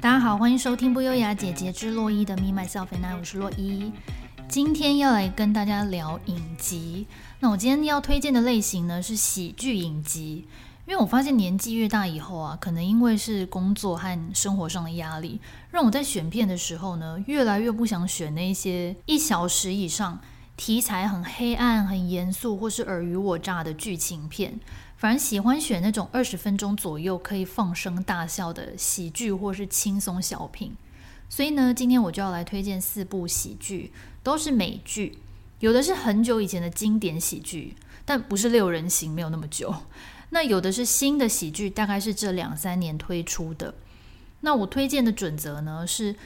大家好，欢迎收听不优雅姐姐之洛伊的 Me Myself and I，我是洛伊。今天要来跟大家聊影集。那我今天要推荐的类型呢是喜剧影集，因为我发现年纪越大以后啊，可能因为是工作和生活上的压力，让我在选片的时候呢，越来越不想选那些一小时以上、题材很黑暗、很严肃或是尔虞我诈的剧情片。反而喜欢选那种二十分钟左右可以放声大笑的喜剧或是轻松小品，所以呢，今天我就要来推荐四部喜剧，都是美剧，有的是很久以前的经典喜剧，但不是六人行，没有那么久。那有的是新的喜剧，大概是这两三年推出的。那我推荐的准则呢是，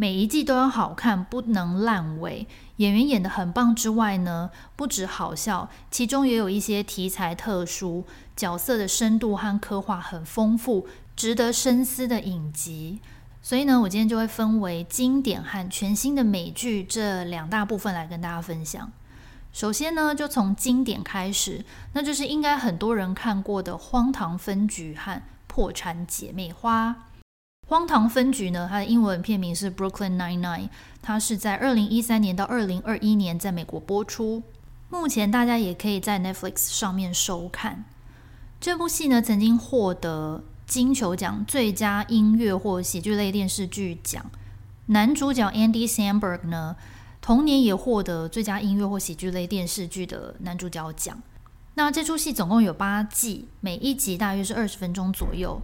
每一季都要好看，不能烂尾。演员演得很棒之外呢，不止好笑，其中也有一些题材特殊、角色的深度和刻画很丰富、值得深思的影集。所以呢，我今天就会分为经典和全新的美剧这两大部分来跟大家分享。首先呢，就从经典开始，那就是应该很多人看过的《荒唐分局》和《破产姐妹花》。荒唐分局呢，它的英文片名是 Brooklyn Nine-Nine，它是在二零一三年到二零二一年在美国播出。目前大家也可以在 Netflix 上面收看。这部戏呢，曾经获得金球奖最佳音乐或喜剧类电视剧奖。男主角 Andy Samberg 呢，同年也获得最佳音乐或喜剧类电视剧的男主角奖。那这出戏总共有八季，每一集大约是二十分钟左右。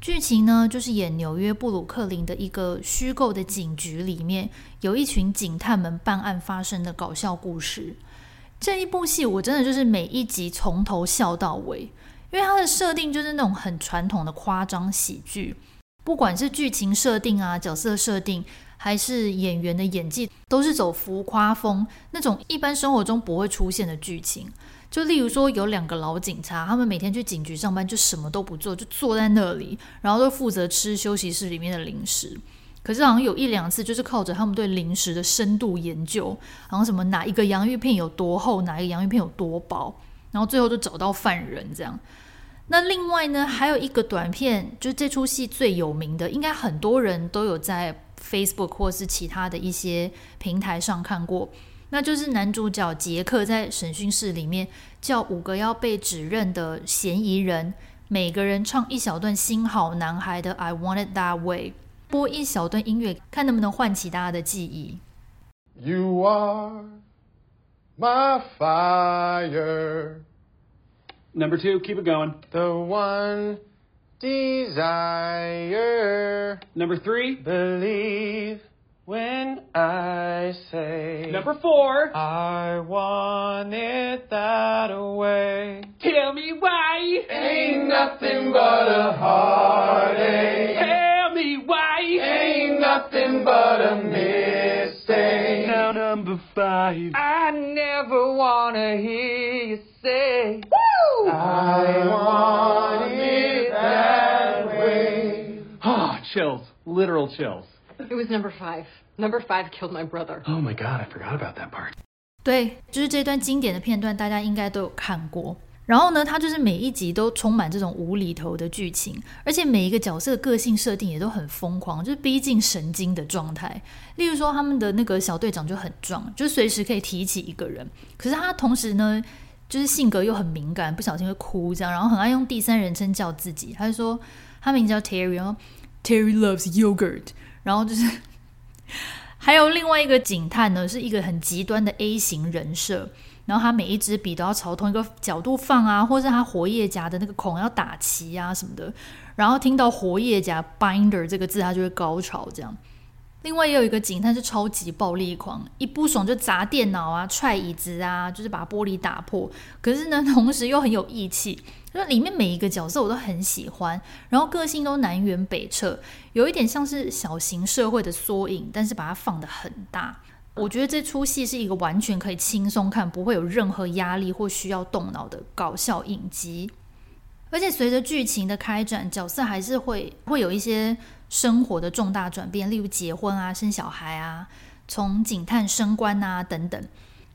剧情呢，就是演纽约布鲁克林的一个虚构的警局里面，有一群警探们办案发生的搞笑故事。这一部戏我真的就是每一集从头笑到尾，因为它的设定就是那种很传统的夸张喜剧，不管是剧情设定啊、角色设定，还是演员的演技，都是走浮夸风，那种一般生活中不会出现的剧情。就例如说，有两个老警察，他们每天去警局上班，就什么都不做，就坐在那里，然后都负责吃休息室里面的零食。可是好像有一两次，就是靠着他们对零食的深度研究，好像什么哪一个洋芋片有多厚，哪一个洋芋片有多薄，然后最后就找到犯人这样。那另外呢，还有一个短片，就这出戏最有名的，应该很多人都有在 Facebook 或是其他的一些平台上看过。那就是男主角杰克在审讯室里面叫五个要被指认的嫌疑人，每个人唱一小段《新好男孩》的《I Want It That Way》，播一小段音乐，看能不能唤起大家的记忆。You are my fire. Number two, keep it going. The one desire. Number three, believe. When I say Number four, I want it that way. Tell me why. Ain't nothing but a heartache. Tell me why. Ain't nothing but a mistake. Now number five, I never wanna hear you say! I want it that way. Ah, chills. Literal chills. It was number five. Number five killed my brother. Oh my god, I forgot about that part. 对，就是这段经典的片段，大家应该都有看过。然后呢，它就是每一集都充满这种无厘头的剧情，而且每一个角色的个性设定也都很疯狂，就是逼近神经的状态。例如说，他们的那个小队长就很壮，就随时可以提起一个人。可是他同时呢，就是性格又很敏感，不小心会哭这样，然后很爱用第三人称叫自己。他就说他名叫 Terry，然后 Terry loves yogurt。然后就是，还有另外一个警探呢，是一个很极端的 A 型人设。然后他每一支笔都要朝同一个角度放啊，或是他活页夹的那个孔要打齐啊什么的。然后听到活页夹 binder 这个字，他就会高潮这样。另外也有一个警探是超级暴力狂，一不爽就砸电脑啊、踹椅子啊，就是把玻璃打破。可是呢，同时又很有义气。那里面每一个角色我都很喜欢，然后个性都南辕北辙，有一点像是小型社会的缩影，但是把它放得很大。我觉得这出戏是一个完全可以轻松看，不会有任何压力或需要动脑的搞笑影集。而且随着剧情的开展，角色还是会会有一些生活的重大转变，例如结婚啊、生小孩啊、从警探升官啊等等，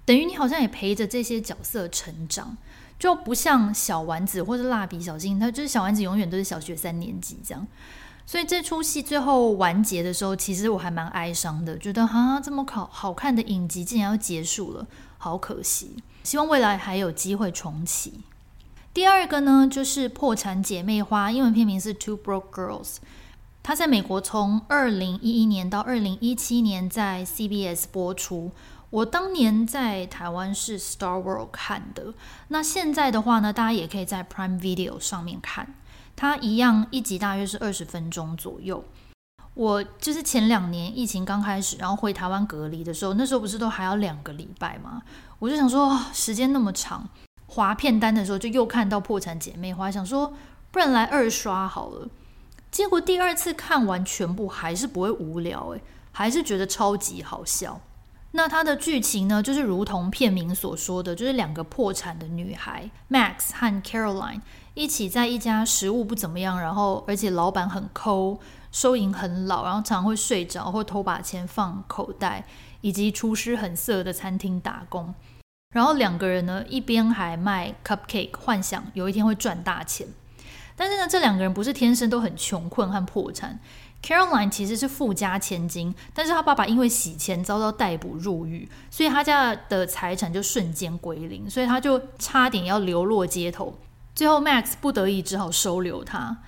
等于你好像也陪着这些角色成长。就不像小丸子或是蜡笔小新，他就是小丸子永远都是小学三年级这样。所以这出戏最后完结的时候，其实我还蛮哀伤的，觉得哈这么好好看的影集竟然要结束了，好可惜。希望未来还有机会重启。第二个呢，就是《破产姐妹花》，英文片名是《Two Broke Girls》。它在美国从二零一一年到二零一七年在 CBS 播出。我当年在台湾是 Star World 看的，那现在的话呢，大家也可以在 Prime Video 上面看。它一样一集大约是二十分钟左右。我就是前两年疫情刚开始，然后回台湾隔离的时候，那时候不是都还要两个礼拜吗？我就想说，时间那么长，划片单的时候就又看到《破产姐妹花》，想说不然来二刷好了。结果第二次看完全部还是不会无聊，诶，还是觉得超级好笑。那它的剧情呢，就是如同片名所说的，就是两个破产的女孩 Max 和 Caroline 一起在一家食物不怎么样，然后而且老板很抠，收银很老，然后常常会睡着或偷把钱放口袋，以及厨师很色的餐厅打工。然后两个人呢，一边还卖 cupcake，幻想有一天会赚大钱。但是呢，这两个人不是天生都很穷困和破产。Caroline 其实是富家千金，但是他爸爸因为洗钱遭到逮捕入狱，所以他家的财产就瞬间归零，所以他就差点要流落街头。最后 Max 不得已只好收留他。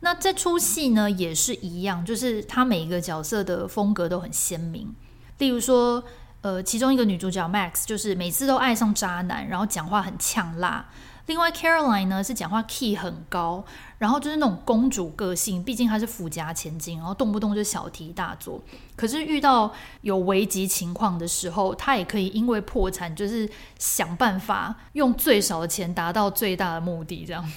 那这出戏呢也是一样，就是他每一个角色的风格都很鲜明。例如说，呃，其中一个女主角 Max 就是每次都爱上渣男，然后讲话很呛辣。另外，Caroline 呢是讲话 key 很高，然后就是那种公主个性，毕竟她是富家千金，然后动不动就小题大做。可是遇到有危急情况的时候，她也可以因为破产，就是想办法用最少的钱达到最大的目的。这样，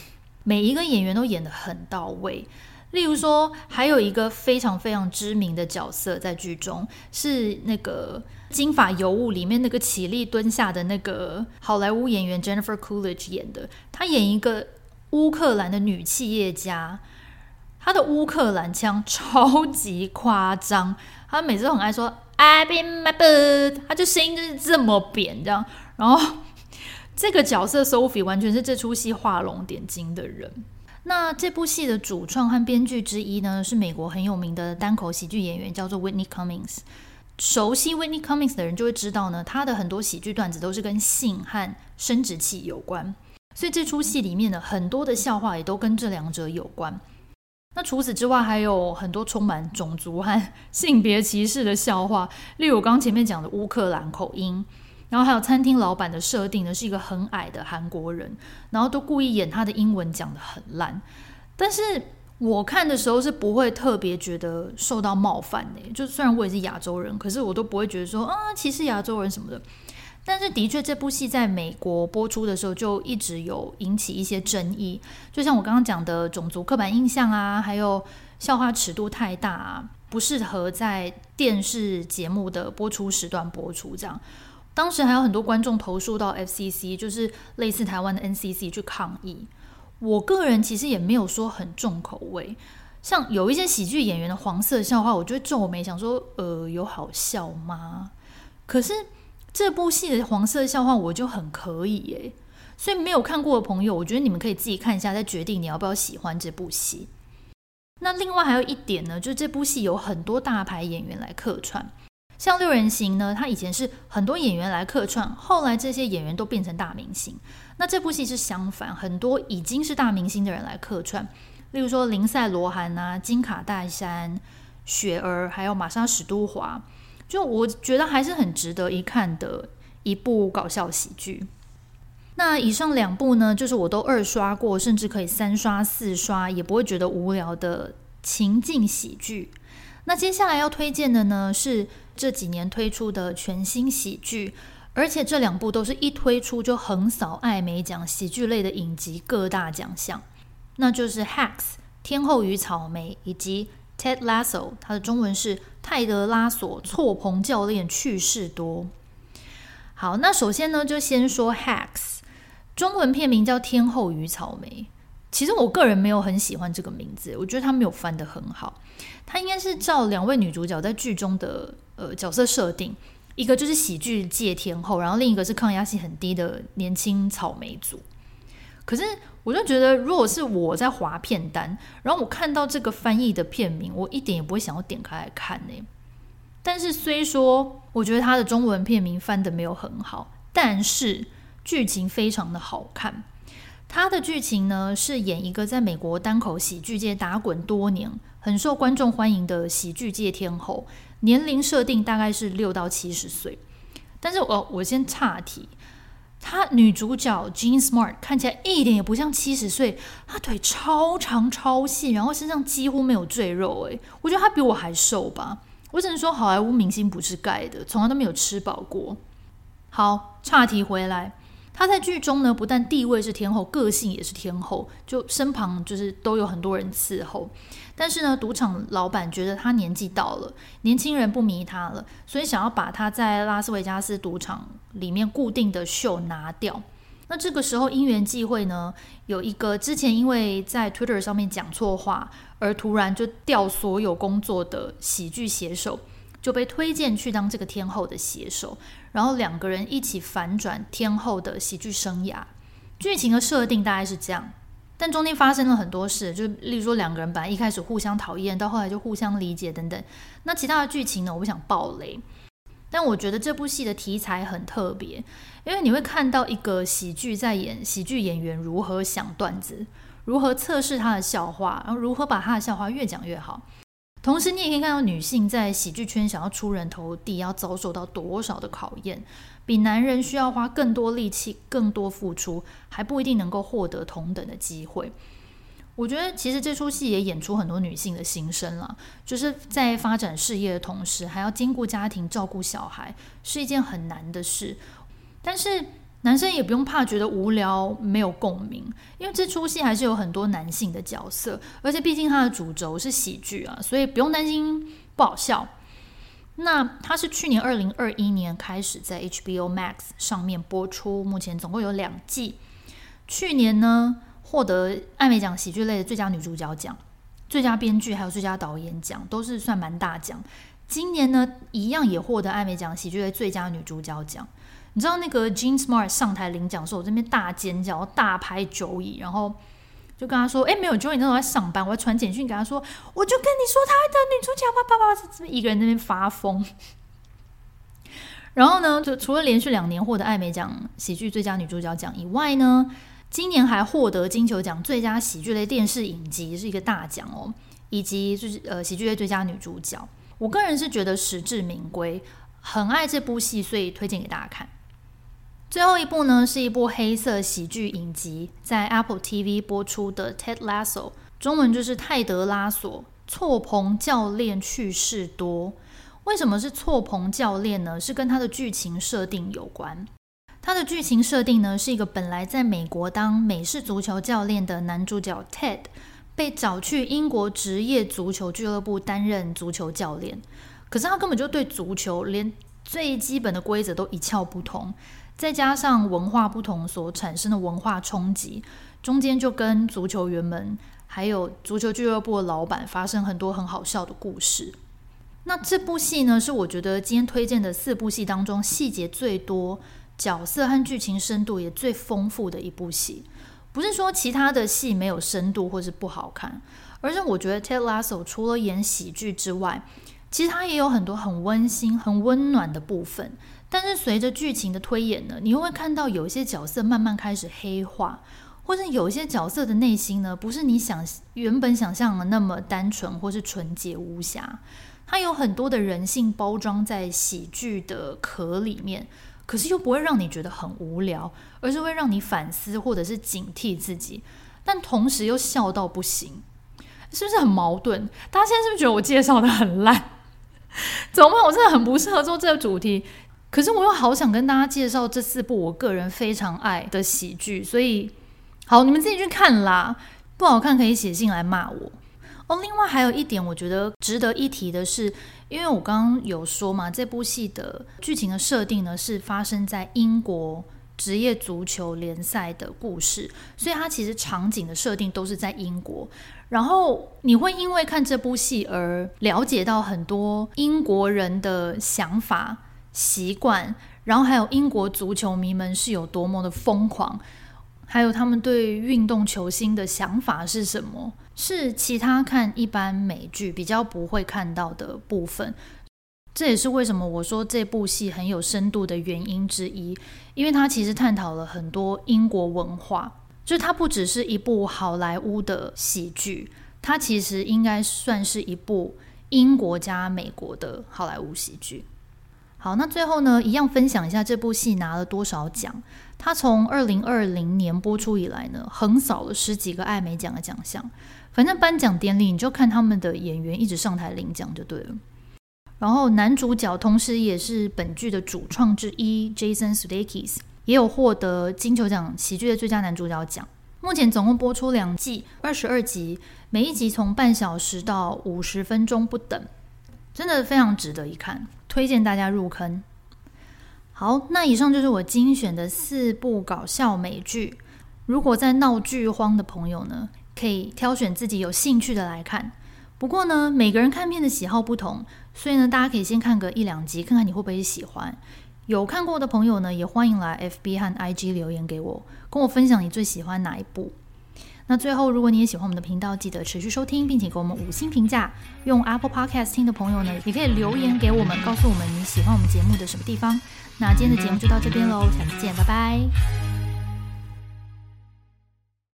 每一个演员都演得很到位。例如说，还有一个非常非常知名的角色在剧中，是那个《金发尤物》里面那个起立蹲下的那个好莱坞演员 Jennifer Coolidge 演的。她演一个乌克兰的女企业家，她的乌克兰腔超级夸张，她每次都很爱说 "I've been my bird"，她就声音就是这么扁这样。然后这个角色 Sophie 完全是这出戏画龙点睛的人。那这部戏的主创和编剧之一呢，是美国很有名的单口喜剧演员，叫做 Whitney Cummings。熟悉 Whitney Cummings 的人就会知道呢，他的很多喜剧段子都是跟性和生殖器有关，所以这出戏里面的很多的笑话也都跟这两者有关。那除此之外，还有很多充满种族和性别歧视的笑话，例如我刚前面讲的乌克兰口音。然后还有餐厅老板的设定呢，是一个很矮的韩国人，然后都故意演他的英文讲得很烂。但是我看的时候是不会特别觉得受到冒犯的，就虽然我也是亚洲人，可是我都不会觉得说啊歧视亚洲人什么的。但是的确，这部戏在美国播出的时候就一直有引起一些争议，就像我刚刚讲的种族刻板印象啊，还有笑话尺度太大，不适合在电视节目的播出时段播出这样。当时还有很多观众投诉到 FCC，就是类似台湾的 NCC 去抗议。我个人其实也没有说很重口味，像有一些喜剧演员的黄色笑话，我就会皱眉想说，呃，有好笑吗？可是这部戏的黄色笑话我就很可以耶，所以没有看过的朋友，我觉得你们可以自己看一下，再决定你要不要喜欢这部戏。那另外还有一点呢，就是这部戏有很多大牌演员来客串。像六人行呢，他以前是很多演员来客串，后来这些演员都变成大明星。那这部戏是相反，很多已经是大明星的人来客串，例如说林赛·罗韩啊、金卡戴珊、雪儿，还有玛莎·史都华，就我觉得还是很值得一看的一部搞笑喜剧。那以上两部呢，就是我都二刷过，甚至可以三刷、四刷也不会觉得无聊的情境喜剧。那接下来要推荐的呢，是这几年推出的全新喜剧，而且这两部都是一推出就横扫艾美奖喜剧类的影集各大奖项，那就是《Hacks》天后与草莓以及《Ted Lasso》，它的中文是泰德拉索错棚教练趣事多。好，那首先呢，就先说《Hacks》，中文片名叫《天后与草莓》。其实我个人没有很喜欢这个名字，我觉得他没有翻得很好。他应该是照两位女主角在剧中的呃角色设定，一个就是喜剧界天后，然后另一个是抗压性很低的年轻草莓族。可是我就觉得，如果是我在划片单，然后我看到这个翻译的片名，我一点也不会想要点开来看呢。但是虽说我觉得它的中文片名翻得没有很好，但是剧情非常的好看。它的剧情呢是演一个在美国单口喜剧界打滚多年、很受观众欢迎的喜剧界天后，年龄设定大概是六到七十岁。但是我我先岔题。她女主角 Jean Smart 看起来一点也不像七十岁，她腿超长超细，然后身上几乎没有赘肉，诶，我觉得她比我还瘦吧。我只能说好莱坞明星不是盖的，从来都没有吃饱过。好，岔题回来，她在剧中呢，不但地位是天后，个性也是天后，就身旁就是都有很多人伺候。但是呢，赌场老板觉得他年纪到了，年轻人不迷他了，所以想要把他在拉斯维加斯赌场里面固定的秀拿掉。那这个时候因缘际会呢，有一个之前因为在 Twitter 上面讲错话而突然就掉所有工作的喜剧写手，就被推荐去当这个天后的写手，然后两个人一起反转天后的喜剧生涯。剧情的设定大概是这样。但中间发生了很多事，就例如说两个人本来一开始互相讨厌，到后来就互相理解等等。那其他的剧情呢？我不想爆雷。但我觉得这部戏的题材很特别，因为你会看到一个喜剧在演喜剧演员如何想段子，如何测试他的笑话，然后如何把他的笑话越讲越好。同时，你也可以看到女性在喜剧圈想要出人头地，要遭受到多少的考验。比男人需要花更多力气、更多付出，还不一定能够获得同等的机会。我觉得其实这出戏也演出很多女性的心声了，就是在发展事业的同时，还要兼顾家庭、照顾小孩，是一件很难的事。但是男生也不用怕觉得无聊、没有共鸣，因为这出戏还是有很多男性的角色，而且毕竟它的主轴是喜剧啊，所以不用担心不好笑。那它是去年二零二一年开始在 HBO Max 上面播出，目前总共有两季。去年呢，获得艾美奖喜剧类的最佳女主角奖、最佳编剧还有最佳导演奖，都是算蛮大奖。今年呢，一样也获得艾美奖喜剧类最佳女主角奖。你知道那个 Jean Smart 上台领奖的时候，我这边大尖叫、大拍酒椅，然后。就跟他说，哎，没有，Joey 那时候在上班，我要传简讯给他说，我就跟你说，他的女主角吧，爸爸怎么一个人在那边发疯？然后呢，就除了连续两年获得艾美奖喜剧最佳女主角奖以外呢，今年还获得金球奖最佳喜剧类电视影集，是一个大奖哦，以及就是呃喜剧类最佳女主角。我个人是觉得实至名归，很爱这部戏，所以推荐给大家看。最后一部呢，是一部黑色喜剧影集，在 Apple TV 播出的《Ted Lasso》，中文就是泰德拉索。错棚教练趣事多。为什么是错棚教练呢？是跟他的剧情设定有关。他的剧情设定呢，是一个本来在美国当美式足球教练的男主角 Ted，被找去英国职业足球俱乐部担任足球教练。可是他根本就对足球连最基本的规则都一窍不通。再加上文化不同所产生的文化冲击，中间就跟足球员们还有足球俱乐部的老板发生很多很好笑的故事。那这部戏呢，是我觉得今天推荐的四部戏当中细节最多、角色和剧情深度也最丰富的一部戏。不是说其他的戏没有深度或是不好看，而是我觉得 Ted Lasso 除了演喜剧之外，其实它也有很多很温馨、很温暖的部分。但是随着剧情的推演呢，你又会看到有一些角色慢慢开始黑化，或者有一些角色的内心呢，不是你想原本想象的那么单纯或是纯洁无瑕，它有很多的人性包装在喜剧的壳里面，可是又不会让你觉得很无聊，而是会让你反思或者是警惕自己，但同时又笑到不行，是不是很矛盾？大家现在是不是觉得我介绍的很烂？怎么办？我真的很不适合做这个主题。可是我又好想跟大家介绍这四部我个人非常爱的喜剧，所以好，你们自己去看啦。不好看可以写信来骂我哦。另外还有一点，我觉得值得一提的是，因为我刚刚有说嘛，这部戏的剧情的设定呢是发生在英国职业足球联赛的故事，所以它其实场景的设定都是在英国。然后你会因为看这部戏而了解到很多英国人的想法。习惯，然后还有英国足球迷们是有多么的疯狂，还有他们对运动球星的想法是什么，是其他看一般美剧比较不会看到的部分。这也是为什么我说这部戏很有深度的原因之一，因为它其实探讨了很多英国文化，就是它不只是一部好莱坞的喜剧，它其实应该算是一部英国加美国的好莱坞喜剧。好，那最后呢，一样分享一下这部戏拿了多少奖。它从二零二零年播出以来呢，横扫了十几个艾美奖的奖项。反正颁奖典礼你就看他们的演员一直上台领奖就对了。然后男主角同时也是本剧的主创之一，Jason Sudeikis 也有获得金球奖喜剧的最佳男主角奖。目前总共播出两季，二十二集，每一集从半小时到五十分钟不等，真的非常值得一看，推荐大家入坑。好，那以上就是我精选的四部搞笑美剧。如果在闹剧荒的朋友呢，可以挑选自己有兴趣的来看。不过呢，每个人看片的喜好不同，所以呢，大家可以先看个一两集，看看你会不会喜欢。有看过的朋友呢，也欢迎来 FB 和 IG 留言给我，跟我分享你最喜欢哪一部。那最后，如果你也喜欢我们的频道，记得持续收听，并且给我们五星评价。用 Apple Podcast 听的朋友呢，也可以留言给我们，告诉我们你喜欢我们节目的什么地方。那今天的节目就到这边喽，下次见，拜拜。